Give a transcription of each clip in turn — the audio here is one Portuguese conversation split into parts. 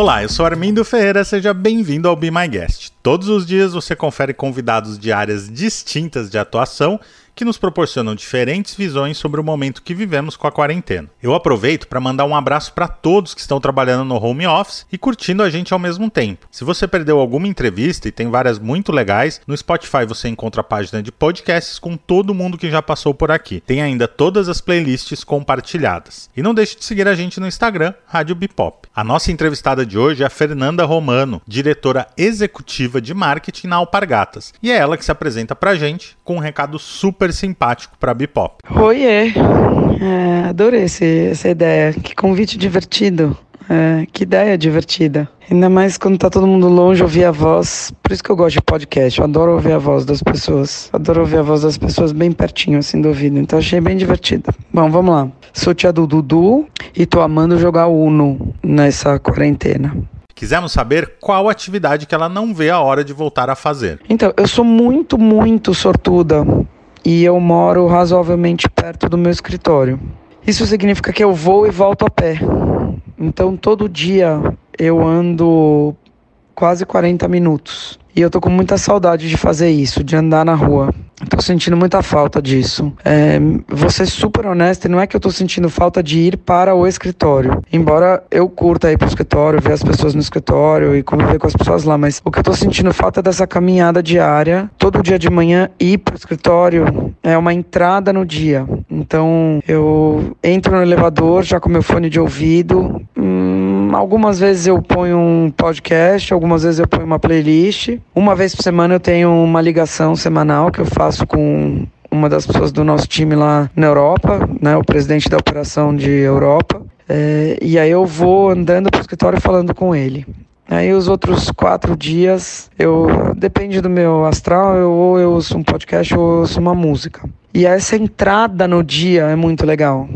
Olá, eu sou Armindo Ferreira, seja bem-vindo ao Be My Guest. Todos os dias você confere convidados de áreas distintas de atuação que nos proporcionam diferentes visões sobre o momento que vivemos com a quarentena. Eu aproveito para mandar um abraço para todos que estão trabalhando no home office e curtindo a gente ao mesmo tempo. Se você perdeu alguma entrevista e tem várias muito legais, no Spotify você encontra a página de podcasts com todo mundo que já passou por aqui. Tem ainda todas as playlists compartilhadas. E não deixe de seguir a gente no Instagram, Rádio Bipop. A nossa entrevistada de hoje é a Fernanda Romano, diretora executiva de marketing na Alpargatas. E é ela que se apresenta pra gente com um recado super super simpático para Bipop. Oiê, é, adorei esse, essa ideia. Que convite divertido. É, que ideia divertida. Ainda mais quando tá todo mundo longe, ouvir a voz. Por isso que eu gosto de podcast. Eu adoro ouvir a voz das pessoas. Adoro ouvir a voz das pessoas bem pertinho, assim, do ouvido. Então achei bem divertido. Bom, vamos lá. Sou tia do Dudu e tô amando jogar Uno nessa quarentena. Quisemos saber qual atividade que ela não vê a hora de voltar a fazer. Então, eu sou muito, muito sortuda e eu moro razoavelmente perto do meu escritório. Isso significa que eu vou e volto a pé. Então todo dia eu ando quase 40 minutos. E eu tô com muita saudade de fazer isso, de andar na rua. Tô sentindo muita falta disso. É, vou ser super honesta, não é que eu tô sentindo falta de ir para o escritório. Embora eu curta ir pro escritório, ver as pessoas no escritório e conviver com as pessoas lá, mas o que eu tô sentindo falta é dessa caminhada diária, todo dia de manhã ir pro escritório é uma entrada no dia. Então eu entro no elevador já com meu fone de ouvido. Hum, algumas vezes eu ponho um podcast, algumas vezes eu ponho uma playlist. Uma vez por semana eu tenho uma ligação semanal que eu faço com uma das pessoas do nosso time lá na Europa, né, o presidente da operação de Europa. É, e aí eu vou andando para o escritório falando com ele. Aí os outros quatro dias, eu depende do meu astral, eu, ou eu ouço um podcast ou eu ouço uma música. E essa entrada no dia é muito legal,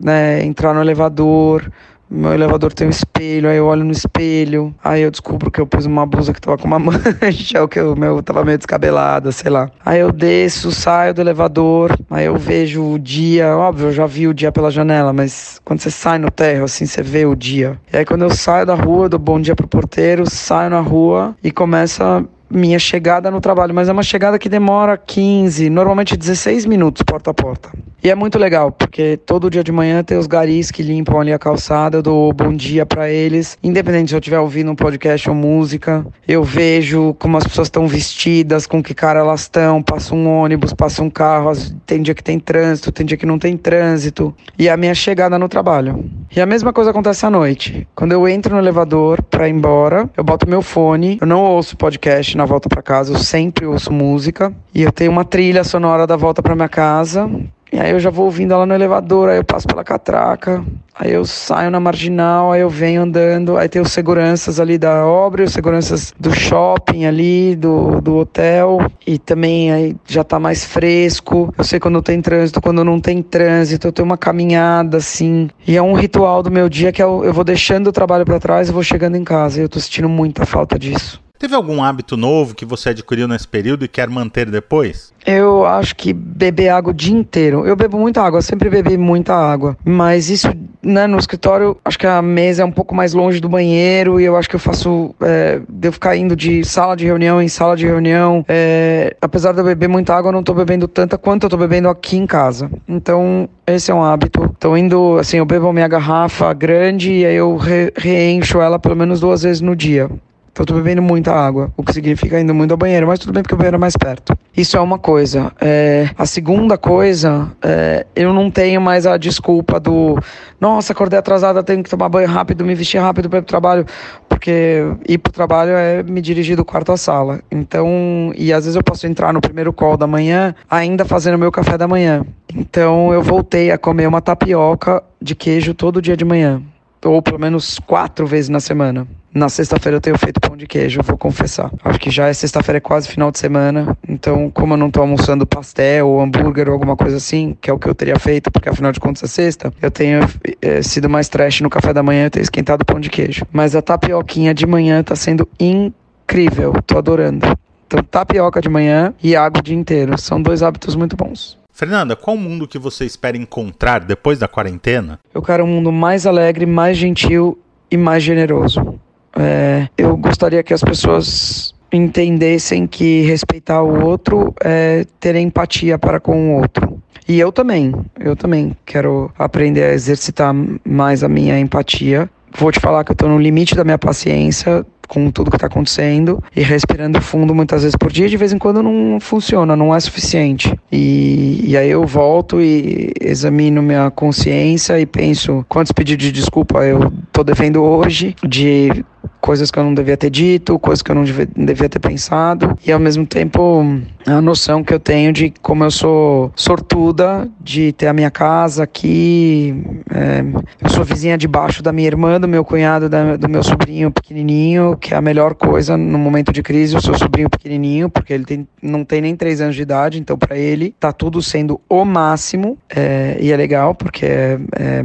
né? Entrar no elevador, meu elevador tem um espelho, aí eu olho no espelho, aí eu descubro que eu pus uma blusa que tava com uma mancha, ou que o meu tava meio descabelada, sei lá. Aí eu desço, saio do elevador, aí eu vejo o dia, óbvio, eu já vi o dia pela janela, mas quando você sai no terro, assim, você vê o dia. E aí quando eu saio da rua, dou bom dia pro porteiro, saio na rua e começa minha chegada no trabalho, mas é uma chegada que demora 15, normalmente 16 minutos porta a porta. E é muito legal, porque todo dia de manhã tem os garis que limpam ali a calçada, eu dou bom dia para eles, independente se eu estiver ouvindo um podcast ou música, eu vejo como as pessoas estão vestidas, com que cara elas estão, passa um ônibus, passa um carro, tem dia que tem trânsito, tem dia que não tem trânsito, e é a minha chegada no trabalho. E a mesma coisa acontece à noite. Quando eu entro no elevador para ir embora, eu boto meu fone, eu não ouço podcast na volta para casa, eu sempre ouço música, e eu tenho uma trilha sonora da volta para minha casa, e aí eu já vou ouvindo ela no elevador, aí eu passo pela catraca, aí eu saio na marginal, aí eu venho andando, aí tem os seguranças ali da obra, os seguranças do shopping ali, do, do hotel, e também aí já tá mais fresco. Eu sei quando tem trânsito, quando não tem trânsito, eu tenho uma caminhada assim. E é um ritual do meu dia que eu, eu vou deixando o trabalho para trás e vou chegando em casa. E eu tô sentindo muita falta disso. Teve algum hábito novo que você adquiriu nesse período e quer manter depois? Eu acho que beber água o dia inteiro. Eu bebo muita água, sempre bebi muita água. Mas isso, né, no escritório, acho que a mesa é um pouco mais longe do banheiro e eu acho que eu faço. É, devo ficar indo de sala de reunião em sala de reunião. É, apesar de eu beber muita água, eu não tô bebendo tanta quanto eu tô bebendo aqui em casa. Então, esse é um hábito. Tô indo, assim, eu bebo minha garrafa grande e aí eu re reencho ela pelo menos duas vezes no dia. Então eu tô bebendo muita água, o que significa indo muito ao banheiro, mas tudo bem porque o banheiro é mais perto. Isso é uma coisa. É, a segunda coisa, é, eu não tenho mais a desculpa do nossa, acordei atrasada, tenho que tomar banho rápido, me vestir rápido para ir pro trabalho, porque ir pro trabalho é me dirigir do quarto à sala. Então, e às vezes eu posso entrar no primeiro call da manhã ainda fazendo meu café da manhã. Então eu voltei a comer uma tapioca de queijo todo dia de manhã ou pelo menos quatro vezes na semana. Na sexta-feira eu tenho feito pão de queijo, vou confessar. Acho que já é sexta-feira, é quase final de semana. Então, como eu não tô almoçando pastel ou hambúrguer ou alguma coisa assim, que é o que eu teria feito, porque afinal de contas é sexta, eu tenho é, sido mais trash no café da manhã, eu tenho esquentado pão de queijo. Mas a tapioquinha de manhã tá sendo incrível, tô adorando. Então, tapioca de manhã e água o dia inteiro. São dois hábitos muito bons. Fernanda, qual mundo que você espera encontrar depois da quarentena? Eu quero um mundo mais alegre, mais gentil e mais generoso. é, eu gostaria que as pessoas entendessem que respeitar o outro é ter empatia para com o outro. E eu também, eu também quero aprender a exercitar mais a minha empatia. Vou te falar que eu estou no limite da minha paciência com tudo que está acontecendo e respirando fundo muitas vezes por dia, de vez em quando não funciona, não é suficiente. E, e aí eu volto e examino minha consciência e penso quantos pedidos de desculpa eu tô devendo hoje, de coisas que eu não devia ter dito, coisas que eu não devia, devia, ter pensado, e ao mesmo tempo a noção que eu tenho de como eu sou sortuda de ter a minha casa aqui. É, eu sou vizinha debaixo da minha irmã, do meu cunhado, da, do meu sobrinho pequenininho, que é a melhor coisa no momento de crise, o seu sobrinho pequenininho, porque ele tem, não tem nem três anos de idade, então para ele tá tudo sendo o máximo, é, e é legal porque é, é,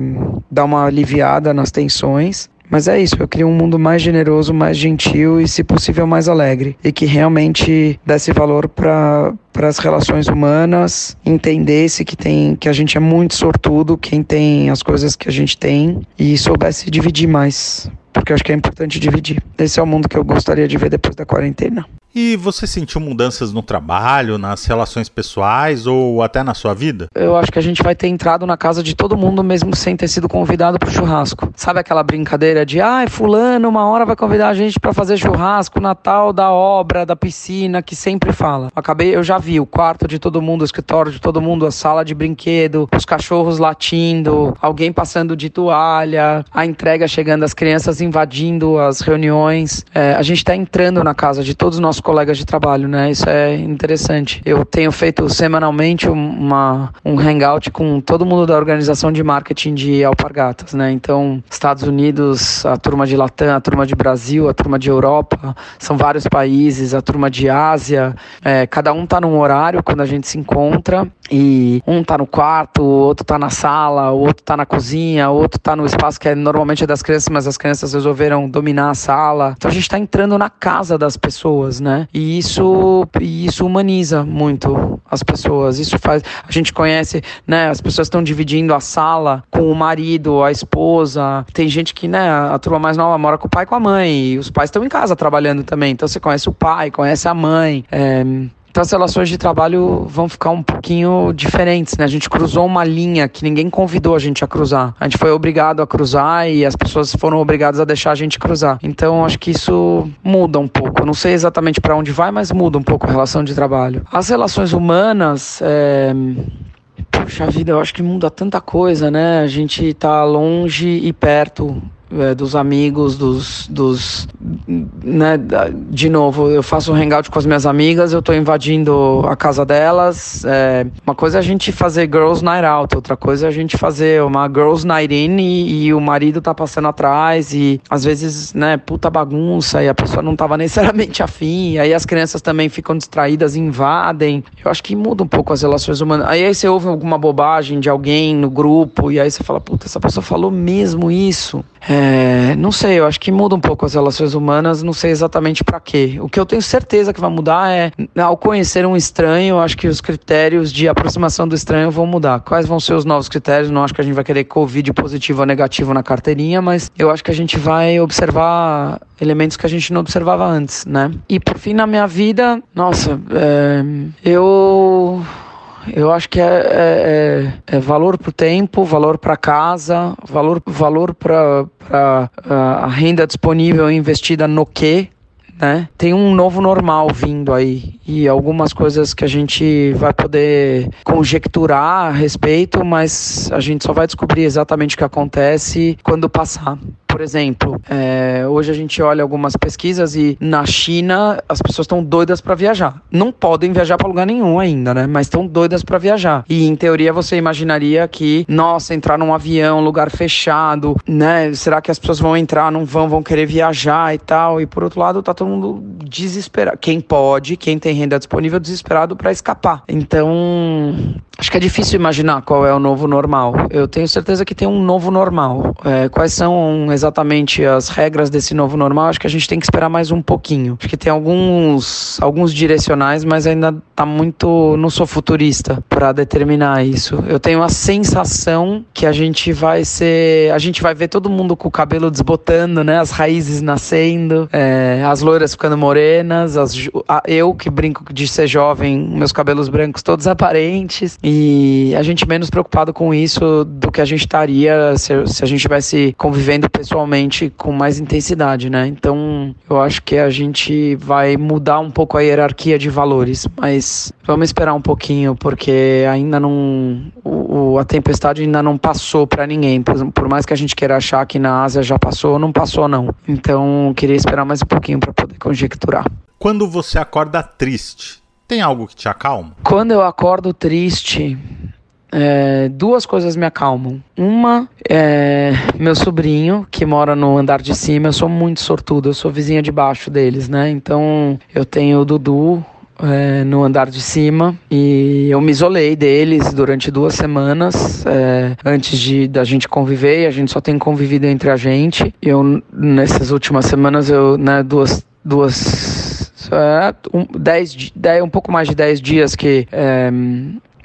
dá uma aliviada nas tensões. Mas é isso, eu queria um mundo mais generoso, mais gentil e, se possível, mais alegre. E que realmente desse valor para para as relações humanas, entendesse que tem que a gente é muito sortudo, quem tem as coisas que a gente tem e soubesse dividir mais, porque eu acho que é importante dividir. Esse é o mundo que eu gostaria de ver depois da quarentena. E você sentiu mudanças no trabalho, nas relações pessoais ou até na sua vida? Eu acho que a gente vai ter entrado na casa de todo mundo mesmo sem ter sido convidado pro churrasco. Sabe aquela brincadeira de, ai, ah, fulano uma hora vai convidar a gente para fazer churrasco, Natal da obra, da piscina, que sempre fala. Acabei, eu já vi o quarto de todo mundo, o escritório de todo mundo, a sala de brinquedo, os cachorros latindo, alguém passando de toalha, a entrega chegando, as crianças invadindo as reuniões. É, a gente está entrando na casa de todos os nossos colegas de trabalho, né? Isso é interessante. Eu tenho feito semanalmente uma, um hangout com todo mundo da organização de marketing de Alpargatas, né? Então, Estados Unidos, a turma de Latam, a turma de Brasil, a turma de Europa, são vários países, a turma de Ásia. É, cada um tá num horário quando a gente se encontra e um tá no quarto, o outro tá na sala, o outro tá na cozinha, o outro tá no espaço que é normalmente é das crianças, mas as crianças resolveram dominar a sala. Então a gente tá entrando na casa das pessoas, né? E isso, isso humaniza muito as pessoas. Isso faz. A gente conhece, né? As pessoas estão dividindo a sala com o marido, a esposa. Tem gente que, né? A turma mais nova mora com o pai e com a mãe. E os pais estão em casa trabalhando também. Então você conhece o pai, conhece a mãe. É, então as relações de trabalho vão ficar um pouquinho diferentes, né? A gente cruzou uma linha que ninguém convidou a gente a cruzar. A gente foi obrigado a cruzar e as pessoas foram obrigadas a deixar a gente cruzar. Então acho que isso muda um pouco. Não sei exatamente para onde vai, mas muda um pouco a relação de trabalho. As relações humanas, é... Puxa vida, eu acho que muda tanta coisa, né? A gente tá longe e perto é, dos amigos, dos, dos né, de novo, eu faço um hangout com as minhas amigas, eu tô invadindo a casa delas. É, uma coisa é a gente fazer girls night out, outra coisa é a gente fazer uma girls night in e, e, o marido tá passando atrás e às vezes, né, puta bagunça e a pessoa não tava necessariamente afim, e aí as crianças também ficam distraídas invadem. Eu acho que muda um pouco as relações humanas. Aí, aí você ouve alguma bobagem de alguém no grupo e aí você fala, puta, essa pessoa falou mesmo isso. É, não sei, eu acho que muda um pouco as relações humanas, não sei exatamente para quê. O que eu tenho certeza que vai mudar é, ao conhecer um estranho, eu acho que os critérios de aproximação do estranho vão mudar. Quais vão ser os novos critérios? Não acho que a gente vai querer Covid positivo ou negativo na carteirinha, mas eu acho que a gente vai observar elementos que a gente não observava antes, né? E por fim, na minha vida, nossa, é, eu eu acho que é, é, é, é valor para o tempo, valor para casa, valor, valor para a renda disponível investida no quê, né? Tem um novo normal vindo aí e algumas coisas que a gente vai poder conjecturar a respeito, mas a gente só vai descobrir exatamente o que acontece quando passar. Por exemplo, é, hoje a gente olha algumas pesquisas e na China as pessoas estão doidas para viajar. Não podem viajar para lugar nenhum ainda, né? Mas estão doidas para viajar. E em teoria você imaginaria que, nossa, entrar num avião, lugar fechado, né? Será que as pessoas vão entrar, não vão, vão querer viajar e tal? E por outro lado, tá todo mundo desesperado. Quem pode, quem tem renda disponível, desesperado para escapar. Então, acho que é difícil imaginar qual é o novo normal. Eu tenho certeza que tem um novo normal. É, quais são exatamente exatamente as regras desse novo normal, acho que a gente tem que esperar mais um pouquinho. Acho que tem alguns, alguns direcionais, mas ainda tá muito. Não sou futurista para determinar isso. Eu tenho a sensação que a gente vai ser. A gente vai ver todo mundo com o cabelo desbotando, né? As raízes nascendo, é, as loiras ficando morenas, as, a, eu que brinco de ser jovem, meus cabelos brancos todos aparentes, e a gente menos preocupado com isso do que a gente estaria se, se a gente estivesse convivendo pessoalmente com mais intensidade, né? Então eu acho que a gente vai mudar um pouco a hierarquia de valores, mas vamos esperar um pouquinho, porque ainda não. O, a tempestade ainda não passou para ninguém. Por, por mais que a gente queira achar que na Ásia já passou, não passou, não. Então queria esperar mais um pouquinho para poder conjecturar. Quando você acorda triste, tem algo que te acalma? Quando eu acordo triste, é, duas coisas me acalmam. Uma é meu sobrinho, que mora no andar de cima. Eu sou muito sortudo, eu sou vizinha de baixo deles, né? Então eu tenho o Dudu. É, no andar de cima e eu me isolei deles durante duas semanas é, antes de da gente conviver e a gente só tem convivido entre a gente eu nessas últimas semanas eu né duas duas é, um, dez, dez, um pouco mais de 10 dias que é,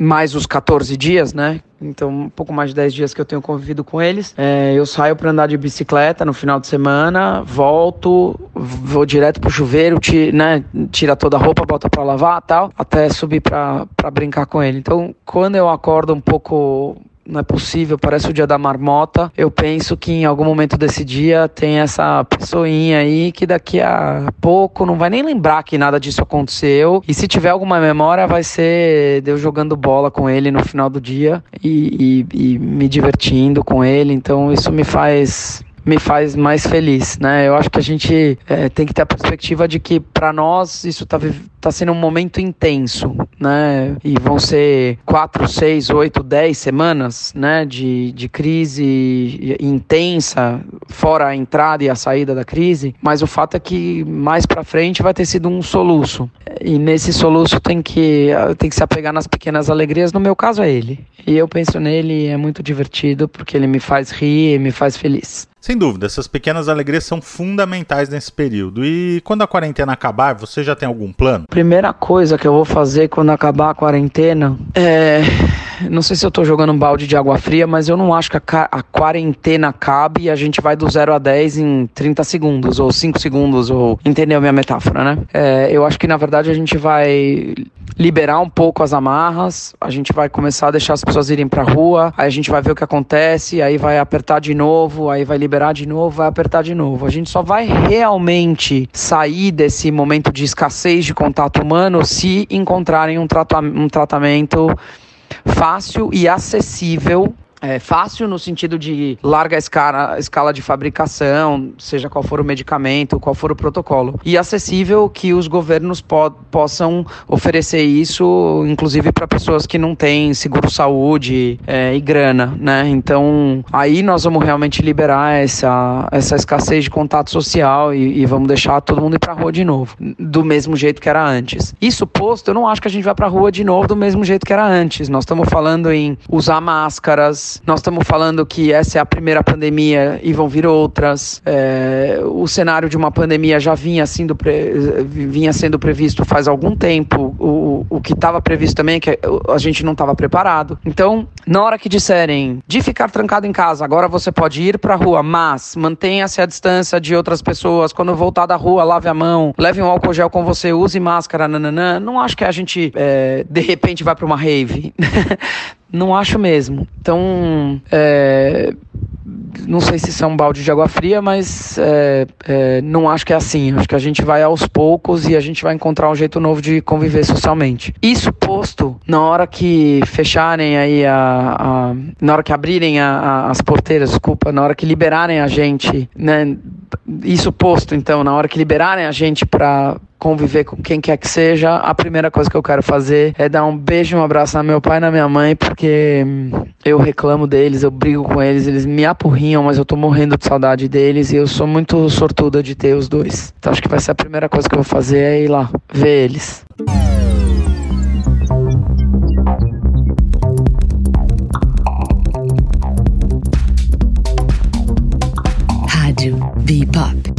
mais os 14 dias, né? Então, um pouco mais de 10 dias que eu tenho convivido com eles. É, eu saio para andar de bicicleta no final de semana, volto, vou direto pro chuveiro, tira, né, tira toda a roupa, bota para lavar tal, até subir para brincar com ele. Então, quando eu acordo um pouco não é possível, parece o dia da marmota. Eu penso que em algum momento desse dia tem essa pessoinha aí que daqui a pouco não vai nem lembrar que nada disso aconteceu. E se tiver alguma memória, vai ser eu jogando bola com ele no final do dia e, e, e me divertindo com ele. Então isso me faz me faz mais feliz, né? Eu acho que a gente é, tem que ter a perspectiva de que para nós isso está tá sendo um momento intenso, né? E vão ser quatro, seis, oito, dez semanas, né? De, de crise intensa, fora a entrada e a saída da crise. Mas o fato é que mais para frente vai ter sido um soluço. E nesse soluço tem que tem que se apegar nas pequenas alegrias. No meu caso é ele. E eu penso nele é muito divertido porque ele me faz rir, me faz feliz. Sem dúvida, essas pequenas alegrias são fundamentais nesse período. E quando a quarentena acabar, você já tem algum plano? Primeira coisa que eu vou fazer quando acabar a quarentena é. Não sei se eu tô jogando um balde de água fria, mas eu não acho que a, a quarentena cabe e a gente vai do 0 a 10 em 30 segundos, ou 5 segundos, ou. Entendeu minha metáfora, né? É, eu acho que na verdade a gente vai liberar um pouco as amarras, a gente vai começar a deixar as pessoas irem pra rua, aí a gente vai ver o que acontece, aí vai apertar de novo, aí vai liberar de novo, vai apertar de novo. A gente só vai realmente sair desse momento de escassez de contato humano se encontrarem um, um tratamento fácil e acessível é, fácil no sentido de larga escala, escala de fabricação, seja qual for o medicamento, qual for o protocolo. E acessível que os governos po possam oferecer isso, inclusive para pessoas que não têm seguro-saúde é, e grana, né? Então, aí nós vamos realmente liberar essa, essa escassez de contato social e, e vamos deixar todo mundo ir para rua de novo, do mesmo jeito que era antes. Isso posto, eu não acho que a gente vai para rua de novo do mesmo jeito que era antes. Nós estamos falando em usar máscaras, nós estamos falando que essa é a primeira pandemia e vão vir outras. É, o cenário de uma pandemia já vinha sendo, pre... vinha sendo previsto faz algum tempo. O, o que estava previsto também é que a gente não estava preparado. Então, na hora que disserem de ficar trancado em casa, agora você pode ir para a rua, mas mantenha-se a distância de outras pessoas. Quando voltar da rua, lave a mão, leve um álcool gel com você, use máscara, nananã. Não acho que a gente, é, de repente, vai para uma rave. Não acho mesmo. Então, é, não sei se isso é um balde de água fria, mas é, é, não acho que é assim. Acho que a gente vai aos poucos e a gente vai encontrar um jeito novo de conviver socialmente. Isso posto, na hora que fecharem aí a. a na hora que abrirem a, a, as porteiras, desculpa, na hora que liberarem a gente, né? Isso posto, então, na hora que liberarem a gente para conviver com quem quer que seja, a primeira coisa que eu quero fazer é dar um beijo e um abraço no meu pai e na minha mãe, porque eu reclamo deles, eu brigo com eles, eles me apurrinham, mas eu tô morrendo de saudade deles e eu sou muito sortuda de ter os dois. Então acho que vai ser a primeira coisa que eu vou fazer é ir lá ver eles. V Pop.